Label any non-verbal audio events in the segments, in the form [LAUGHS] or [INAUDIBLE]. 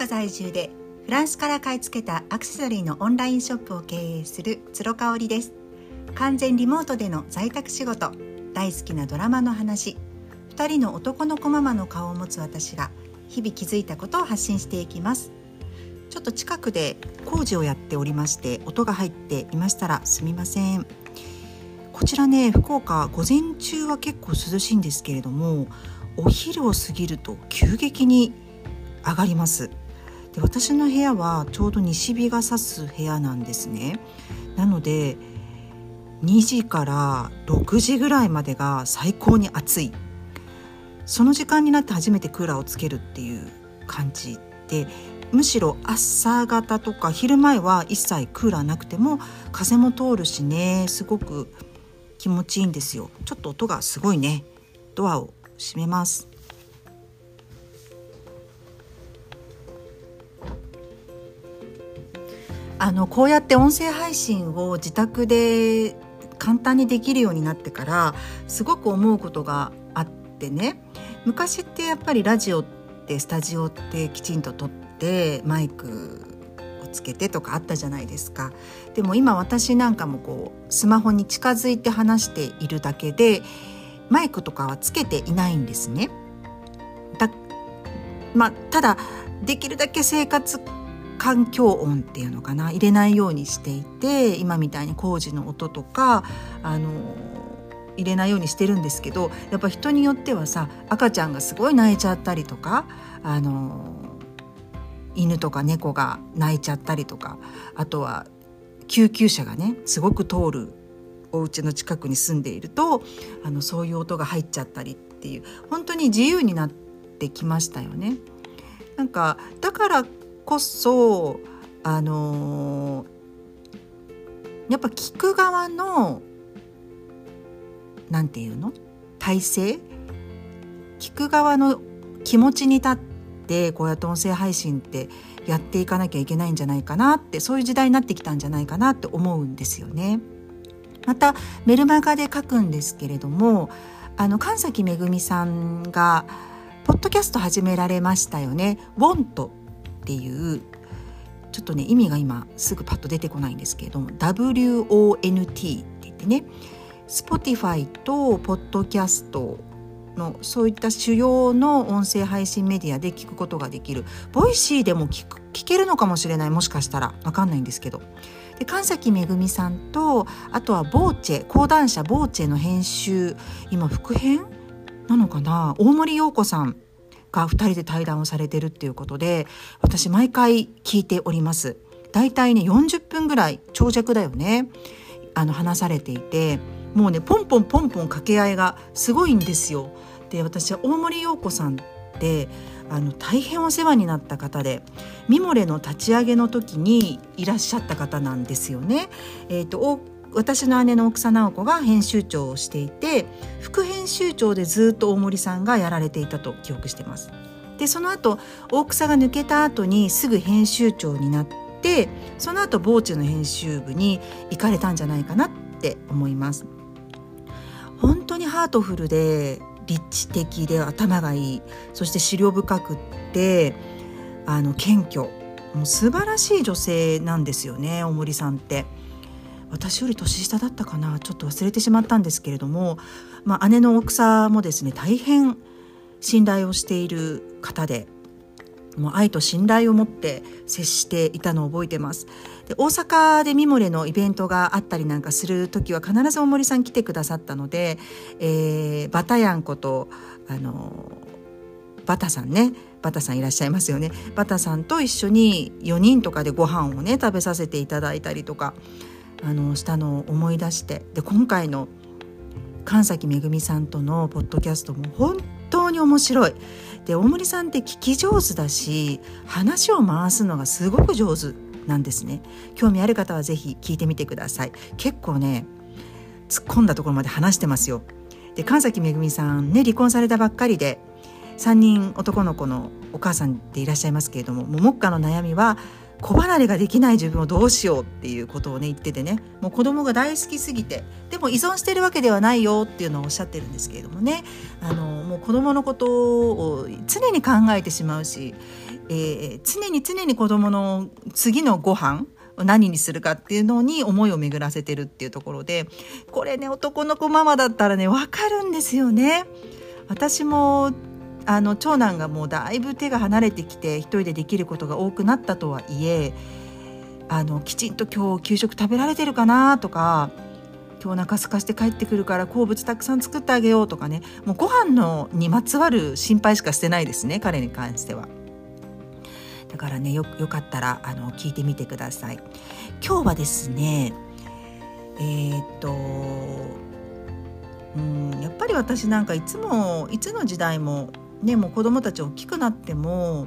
岡在住でフランスから買い付けたアクセサリーのオンラインショップを経営する鶴香織です。完全リモートでの在宅仕事大好きなドラマの話2人の男の子ママの顔を持つ私が日々気づいたことを発信していきます。ちょっと近くで工事をやっておりまして音が入っていましたらすみません。こちらね福岡午前中は結構涼しいんですけれどもお昼を過ぎると急激に上がります。で私の部屋はちょうど西日が差す部屋なんですね。なので2時から6時ぐらいまでが最高に暑い。その時間になって初めてクーラーをつけるっていう感じでむしろ朝方とか昼前は一切クーラーなくても風も通るしねすごく気持ちいいんですよ。ちょっと音がすごいね。ドアを閉めます。あのこうやって音声配信を自宅で簡単にできるようになってからすごく思うことがあってね。昔ってやっぱりラジオってスタジオってきちんと撮ってマイクをつけてとかあったじゃないですか。でも今私なんかもこうスマホに近づいて話しているだけでマイクとかはつけていないんですね。だまあただできるだけ生活環境音っていうのかな？入れないようにしていて今みたいに工事の音とかあの入れないようにしてるんですけどやっぱ人によってはさ赤ちゃんがすごい泣いちゃったりとかあの犬とか猫が泣いちゃったりとかあとは救急車がねすごく通るお家の近くに住んでいるとあのそういう音が入っちゃったりっていう本当に自由になってきましたよね。なんかだからこそあのー、やっぱ聞く側の何て言うの？体制？聞く側の気持ちに立ってこうやって音声配信ってやっていかなきゃいけないんじゃないかなってそういう時代になってきたんじゃないかなって思うんですよね。またメルマガで書くんですけれどもあの神崎めぐみさんがポッドキャスト始められましたよね。ウォントっていうちょっとね意味が今すぐパッと出てこないんですけれども WONT って言ってね Spotify とポッドキャストのそういった主要の音声配信メディアで聞くことができる。 Voicy でも聞く聞けるのかもしれない。もしかしたら。分かんないんですけど。で神崎めぐみさんとあとは VOCE 講談社 VOCE の編集。今副編？なのかな？大森洋子さん。が2人で対談をされてるっていうことで私毎回聞いております。だいたいね40分ぐらい長尺だよね。あの話されていてもうねポンポンポンポン掛け合いがすごいんですよ。で私は大森洋子さんってあの大変お世話になった方でミモレの立ち上げの時にいらっしゃった方なんですよね。えーと私の姉の奥佐直子が編集長をしていて副編集長でずっと大森さんがやられていたと記憶してます。でその後大草が抜けた後にすぐ編集長になってその後ボーチの編集部に行かれたんじゃないかなって思います。本当にハートフルで立地的で頭がいいそして資料深くってあの謙虚もう素晴らしい女性なんですよね大森さんって。私より年下だったかなちょっと忘れてしまったんですけれども、まあ、姉の奥さんもですね大変信頼をしている方でもう愛と信頼を持って接していたのを覚えてます。で大阪でミモレのイベントがあったりなんかする時は必ず大森さん来てくださったので、えー、バタヤンことあのバタさんね。バタさんいらっしゃいますよね。バタさんと一緒に4人とかでご飯をね食べさせていただいたりとか。あのしたのを思い出してで今回の神崎めぐみさんとのポッドキャストも本当に面白い。で大森さんって聞き上手だし話を回すのがすごく上手なんですね。興味ある方は是非聞いてみてください。結構ね突っ込んだところまで話してますよ。で神崎めぐみさんね離婚されたばっかりで3人男の子のお母さんでいらっしゃいますけれどももう目下の悩みは子離れができない自分をどうしようっていうことをね言っててね。もう子供が大好きすぎて。でも依存してるわけではないよっていうのをおっしゃってるんですけれどもね。あのもう子供のことを常に考えてしまうし、えー、常に常に子供の次のご飯何にするかっていうのに思いを巡らせてるっていうところでこれね男の子ママだったらね分かるんですよね。私もあの長男がもうだいぶ手が離れてきて一人でできることが多くなったとはいえあのきちんと今日給食食べられてるかなとか今日お腹空かして帰ってくるから好物たくさん作ってあげようとかねもうご飯のにまつわる心配しかしてないですね彼に関しては。だからねよよかったらあの聞いてみてください。今日はですねえー、っとうんやっぱり私なんかいつもいつの時代もねもう子供たち大きくなっても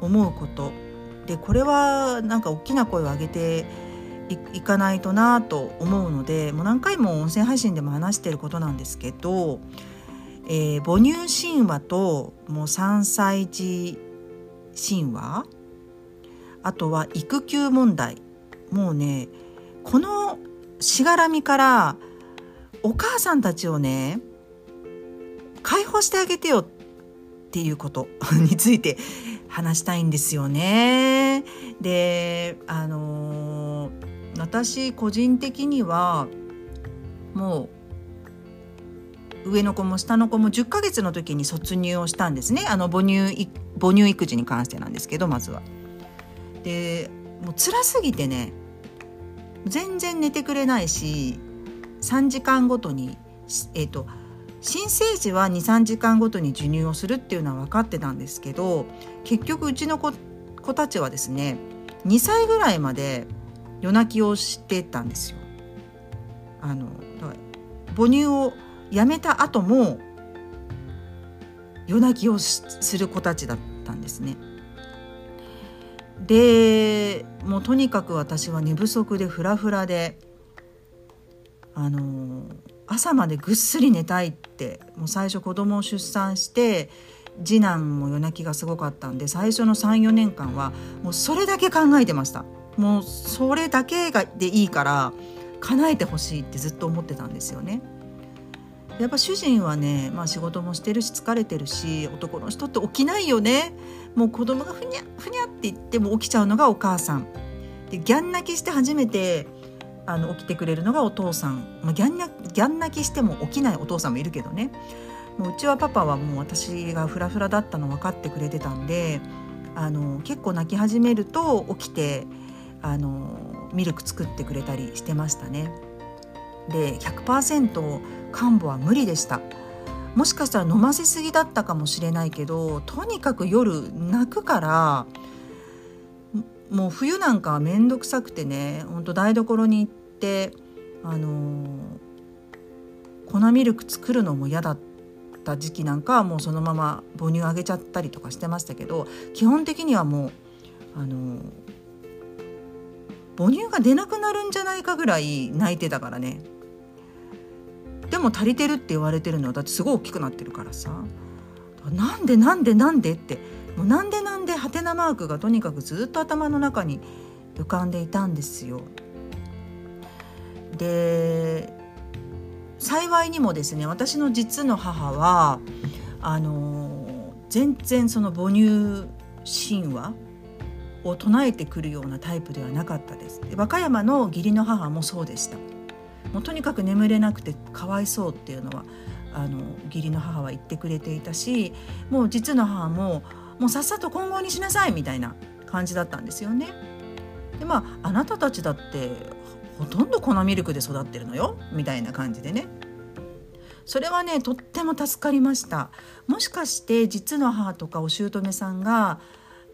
思うこと。でこれはなんか大きな声を上げていかないとなと思うのでもう何回も音声配信でも話してることなんですけど、えー、母乳神話ともう3歳児神話あとは育休問題。もうねこのしがらみからお母さんたちをね解放してあげてよってっていうこと [LAUGHS] について話したいんですよね。であの、私個人的にはもう上の子も下の子も10ヶ月の時に卒乳をしたんですねあの母乳母乳育児に関してなんですけどまずは。でもう辛すぎてね全然寝てくれないし3時間ごとにえっ、ー、と新生児は23時間ごとに授乳をするっていうのは分かってたんですけど結局うちの子子たちはですね2歳ぐらいまで夜泣きをしてたんですよ。あの母乳をやめた後も夜泣きをする子たちだったんですね。でもうとにかく私は寝不足でフラフラであの朝までぐっすり寝たいってもう最初子供を出産して次男も夜泣きがすごかったんで最初の34年間はもうそれだけ考えてました。もうそれだけがでいいから叶えてほしいってずっと思ってたんですよね。やっぱ主人はね、まあ、仕事もしてるし疲れてるし男の人って起きないよね。もう子供がふにゃふにゃって言っても起きちゃうのがお母さん。でギャン泣きして初めてあの起きてくれるのがお父さん、まあ、ギャンギャン泣きしても起きないお父さんもいるけどねもううちはパパはもう私がフラフラだったの分かってくれてたんであの結構泣き始めると起きてあのミルク作ってくれたりしてましたね。で100%看母は無理でした。もしかしたら飲ませすぎだったかもしれないけどとにかく夜泣くからもう冬なんか面倒くさくてねほんと台所に行ってあの粉ミルク作るのも嫌だった時期なんかはもうそのまま母乳あげちゃったりとかしてましたけど基本的にはもうあの母乳が出なくなるんじゃないかぐらい泣いてたからね。でも足りてるって言われてるのはだってすごい大きくなってるからさ。なんでなんでなんでってもうなんでなんでハテナマークがとにかくずっと頭の中に浮かんでいたんですよ。で幸いにもですね私の実の母はあの全然その母乳神話を唱えてくるようなタイプではなかったですで和歌山の義理の母もそうでしたもうとにかく眠れなくてかわいそうっていうのはあの義理の母は言ってくれていたしもう実の母ももうさっさと今後にしなさいみたいな感じだったんですよね。でまああなたたちだってほとんど粉ミルクで育ってるのよみたいな感じでねそれはねとっても助かりましたもしかして実の母とかお姑さんが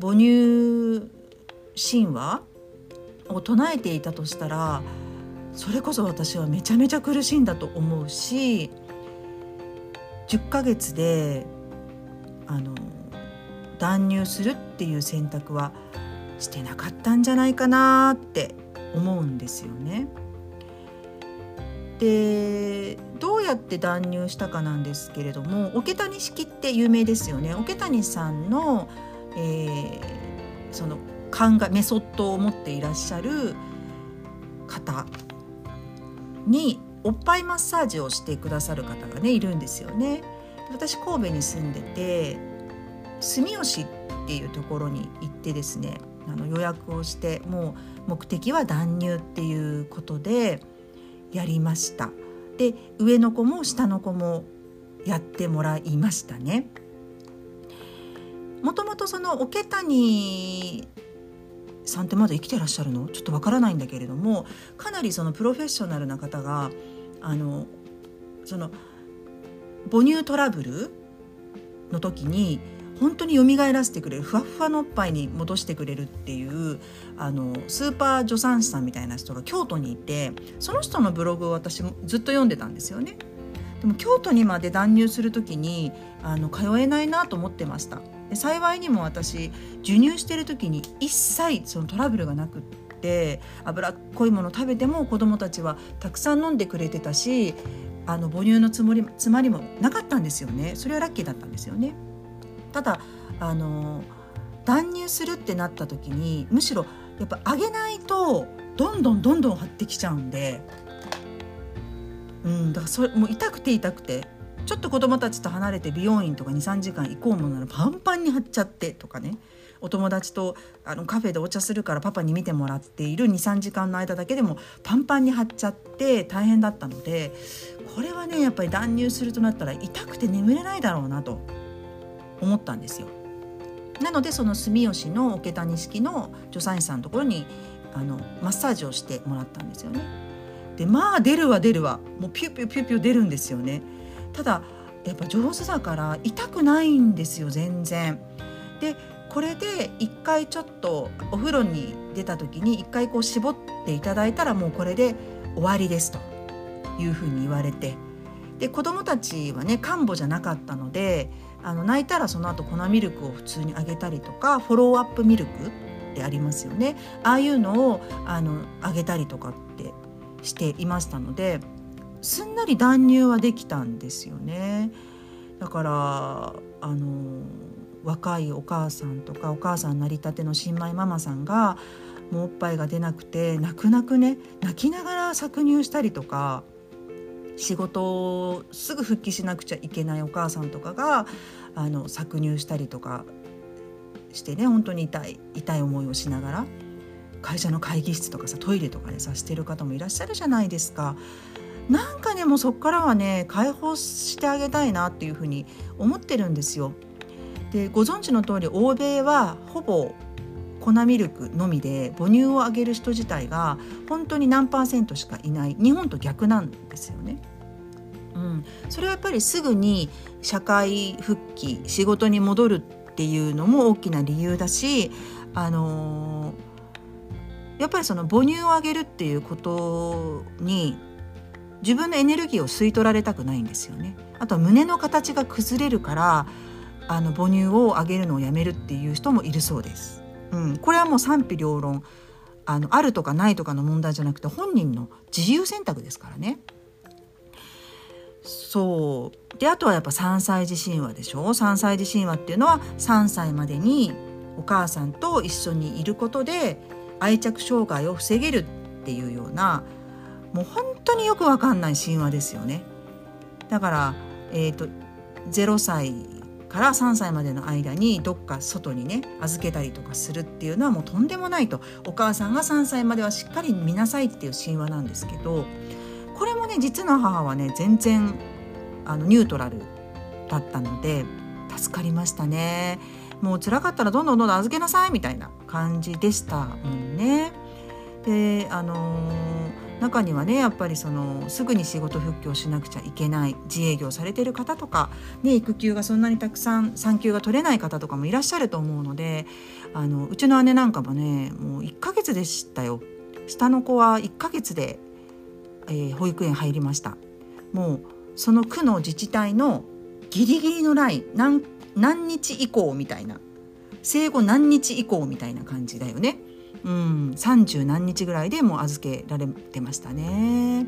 母乳神話を唱えていたとしたらそれこそ私はめちゃめちゃ苦しいんだと思うし10ヶ月であの断乳するっていう選択はしてなかったんじゃないかなって思うんですよね。でどうやって断乳したかなんですけれども桶谷式って有名ですよね桶谷さんの、えー、その考えメソッドを持っていらっしゃる方におっぱいマッサージをしてくださる方がねいるんですよね。私神戸に住んでて住吉っていうところに行ってですねあの予約をしてもう目的は断乳っていうことでやりました。で上の子も下の子もやってもらいましたね。もともとその桶谷さんってまだ生きてらっしゃるの？ちょっとわからないんだけれどもかなりそのプロフェッショナルな方があのその母乳トラブルの時に本当に蘇らせてくれるふわふわのおっぱいに戻してくれるっていうあのスーパー助産師さんみたいな人が京都にいてその人のブログを私もずっと読んでたんですよね。でも京都にまで断乳する時にあの通えないなと思ってました。で幸いにも私授乳してる時に一切そのトラブルがなくって脂っこいもの食べても子どもたちはたくさん飲んでくれてたしあの母乳のつもり詰まりもなかったんですよねそれはラッキーだったんですよね。ただあの断乳するってなった時にむしろやっぱ上げないとどんどんどんどん張ってきちゃうんで、うん、だからそれもう痛くて痛くてちょっと子供たちと離れて美容院とか23時間行こうものならパンパンに張っちゃってとかね。お友達とあのカフェでお茶するからパパに見てもらっている23時間の間だけでもパンパンに張っちゃって大変だったのでこれはねやっぱり断乳するとなったら痛くて眠れないだろうなと。思ったんですよ。なのでその住吉の桶谷式の助産師さんのところにあのマッサージをしてもらったんですよね。でまあ出るわ出るわもうピュピューピューピュー出るんですよね。ただやっぱ上手だから痛くないんですよ全然。でこれで一回ちょっとお風呂に出た時に一回こう絞っていただいたらもうこれで終わりですというふうに言われてで子どもたちはね看護じゃなかったのであの泣いたらその後粉ミルクを普通にあげたりとかフォローアップミルクってありますよねああいうのをあのあげたりとかってしていましたのですんなり断乳はできたんですよね。だからあの若いお母さんとかお母さんなりたての新米ママさんがもうおっぱいが出なくて泣く泣くね泣きながら搾乳したりとか仕事をすぐ復帰しなくちゃいけないお母さんとかがあの搾乳したりとかしてね本当に痛い痛い思いをしながら会社の会議室とかさトイレとかでさしてる方もいらっしゃるじゃないですか。なんかねもうそっからはね解放してあげたいなっていうふうに思ってるんですよ。でご存知の通り欧米はほぼ粉ミルクのみで母乳をあげる人自体が本当に何パーセントしかいない日本と逆なんですよね。うん、それはやっぱりすぐに社会復帰仕事に戻るっていうのも大きな理由だし、あのー、やっぱりその母乳をあげるっていうことに自分のエネルギーを吸い取られたくないんですよね。あとは胸の形が崩れるからあの母乳をあげるのをやめるっていう人もいるそうです。うん、これはもう賛否両論あのあるとかないとかの問題じゃなくて本人の自由選択ですからね。そうであとはやっぱ3歳児神話でしょ？3歳児神話っていうのは3歳までにお母さんと一緒にいることで愛着障害を防げるっていうようなもう本当によくわかんない神話ですよね。だから、えーと、と0歳から3歳までの間にどっか外にね預けたりとかするっていうのはもうとんでもないとお母さんが3歳まではしっかり見なさいっていう神話なんですけどこれもね実の母はね全然あのニュートラルだったので助かりましたね。もう辛かったらどんどんどんどん預けなさいみたいな感じでしたもんね。であのー中にはねやっぱりそのすぐに仕事復帰をしなくちゃいけない自営業されてる方とか、ね、育休がそんなにたくさん産休が取れない方とかもいらっしゃると思うのであのうちの姉なんかもねもう1ヶ月でしたよ下の子は1ヶ月で、えー、保育園入りましたもうその区の自治体のギリギリのライン何何日以降みたいな生後何日以降みたいな感じだよね。うん、30何日ぐらいでもう預けられてましたね。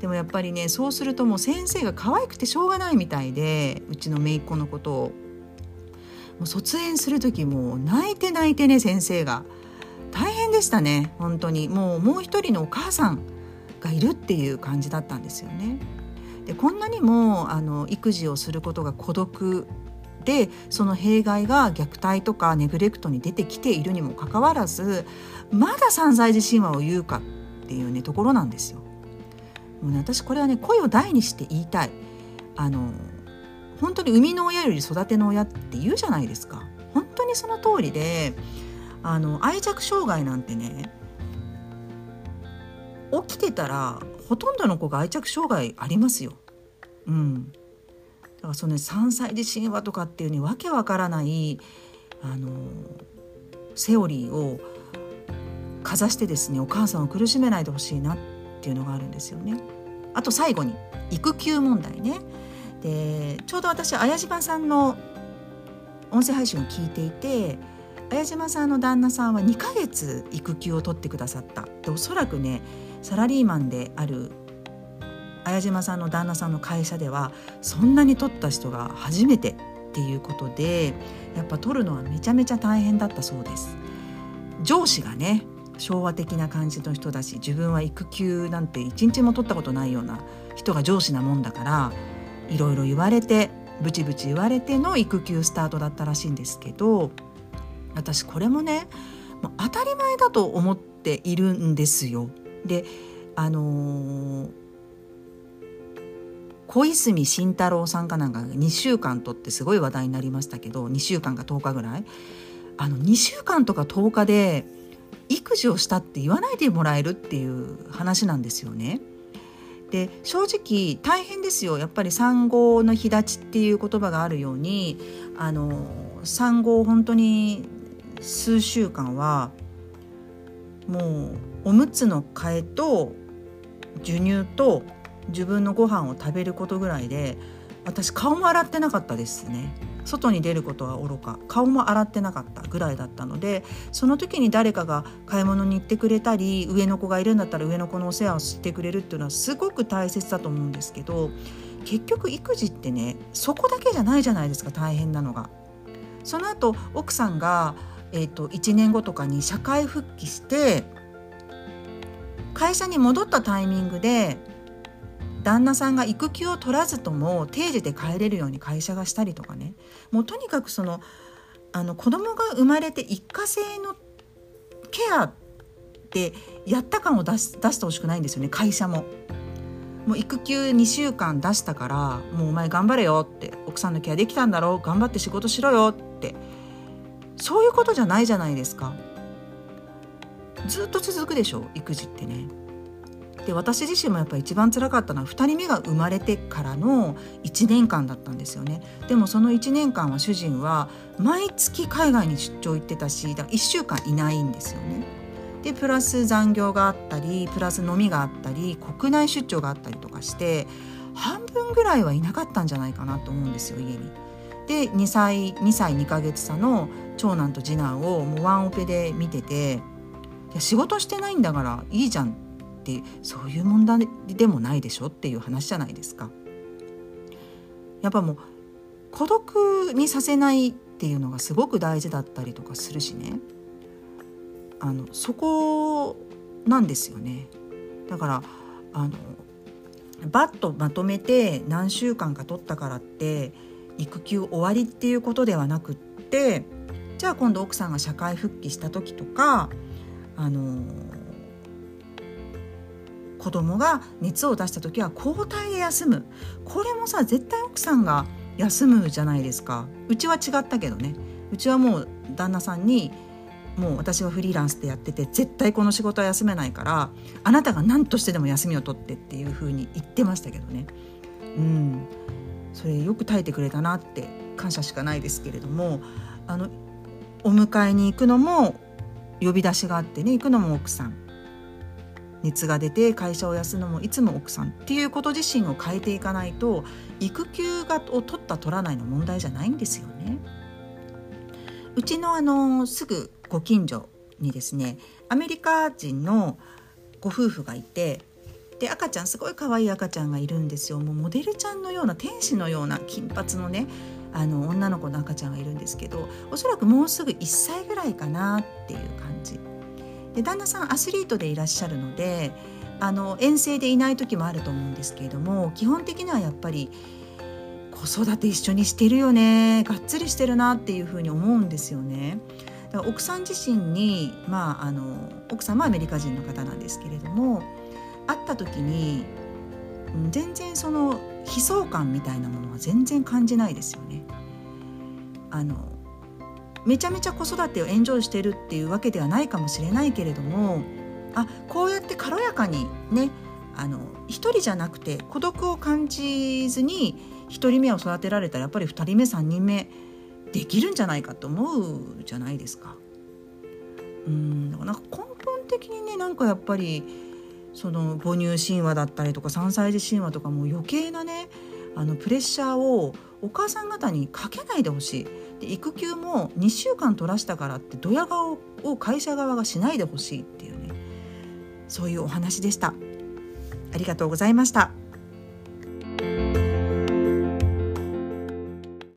でもやっぱりねそうするともう先生が可愛くてしょうがないみたいでうちの姪っ子のことをもう卒園する時も泣いて泣いてね先生が大変でしたね本当にもうもう一人のお母さんがいるっていう感じだったんですよね。でこんなにもあの育児をすることが孤独でその弊害が虐待とかネグレクトに出てきているにもかかわらずまだ三歳児神話を言うかっていうねところなんですよ。もうね、私これはね声を大にして言いたいあの本当に生みの親より育ての親って言うじゃないですか本当にその通りであの愛着障害なんてね起きてたらほとんどの子が愛着障害ありますよ。うん、からその、ね、3歳児神話とかっていうねわけわからないあのセオリーをかざしてですねお母さんを苦しめないでほしいなっていうのがあるんですよね。あと最後に育休問題ね。でちょうど私綾島さんの音声配信を聞いていて綾島さんの旦那さんは2ヶ月育休を取ってくださったでおそらくねサラリーマンである綾島さんの旦那さんの会社ではそんなに取った人が初めてっていうことでやっぱ取るのはめちゃめちゃ大変だったそうです上司がね昭和的な感じの人だし自分は育休なんて一日も取ったことないような人が上司なもんだからいろいろ言われてブチブチ言われての育休スタートだったらしいんですけど私これもねもう当たり前だと思っているんですよ。であのー、小泉進太郎さんかなんか2週間とってすごい話題になりましたけど2週間か10日ぐらいあの2週間とか10日で育児をしたって言わないでもらえるっていう話なんですよね。で正直大変ですよやっぱり産後の日立ちっていう言葉があるようにあの産後本当に数週間はもうおむつの替えと授乳と自分のご飯を食べることぐらいで私顔も洗ってなかったですね外に出ることはおろか顔も洗ってなかったぐらいだったのでその時に誰かが買い物に行ってくれたり上の子がいるんだったら上の子のお世話をしてくれるっていうのはすごく大切だと思うんですけど結局育児ってねそこだけじゃないじゃないですか大変なのが。その後奥さんがえーと、1年後とかに社会復帰して会社に戻ったタイミングで旦那さんが育休を取らずとも定時で帰れるように会社がしたりとかね。もうとにかくそのあの子供が生まれて一過性のケアってやった感を出し出してほしくないんですよね会社も。もう育休2週間出したからもうお前頑張れよって奥さんのケアできたんだろう頑張って仕事しろよって。そういうことじゃないじゃないですか。ずっと続くでしょ育児ってね。で私自身もやっぱ一番辛かったのは2人目が生まれてからの1年間だったんですよねでもその1年間は主人は毎月海外に出張行ってたしだから1週間いないんですよねでプラス残業があったりプラス飲みがあったり国内出張があったりとかして半分ぐらいはいなかったんじゃないかなと思うんですよ家に。で2歳2歳2ヶ月差の長男と次男をもうワンオペで見てていや仕事してないんだからいいじゃんってそういう問題でもないでしょっていう話じゃないですか。やっぱもう孤独にさせないっていうのがすごく大事だったりとかするしねあのそこなんですよね。だからあのバッとまとめて何週間か取ったからって育休終わりっていうことではなくってじゃあ今度奥さんが社会復帰した時とかあの子供が熱を出した時は交代で休む。これもさ絶対奥さんが休むじゃないですか。うちは違ったけどね。うちはもう旦那さんにもう私はフリーランスでやってて絶対この仕事は休めないからあなたが何としてでも休みを取ってっていうふうに言ってましたけどね。うん。それよく耐えてくれたなって感謝しかないですけれどもあのお迎えに行くのも呼び出しがあってね行くのも奥さん。熱が出て会社を休むのもいつも奥さんっていうこと自身を変えていかないと育休がを取った取らないの問題じゃないんですよね。うちのあのすぐご近所にですねアメリカ人のご夫婦がいてで赤ちゃんすごい可愛い赤ちゃんがいるんですよもうモデルちゃんのような天使のような金髪のねあの女の子の赤ちゃんがいるんですけどおそらくもうすぐ1歳ぐらいかなっていう感じで旦那さんアスリートでいらっしゃるのであの遠征でいない時もあると思うんですけれども基本的にはやっぱり子育て一緒にしてるよねがっつりしてるなっていうふうに思うんですよね。奥さん自身に、まあ、あの奥様はアメリカ人の方なんですけれども会った時に全然その悲壮感みたいなものは全然感じないですよね。あのめちゃめちゃ子育てをエンジョイしてるっていうわけではないかもしれないけれどもあこうやって軽やかにねあの一人じゃなくて孤独を感じずに1人目を育てられたらやっぱり2人目3人目できるんじゃないかと思うじゃないですか。うんなんか根本的にねなんかやっぱりその母乳神話だったりとか3歳児神話とかも余計なねあのプレッシャーをお母さん方にかけないでほしいで育休も2週間取らしたからってドヤ顔を会社側がしないでほしいっていうねそういうお話でしたありがとうございました。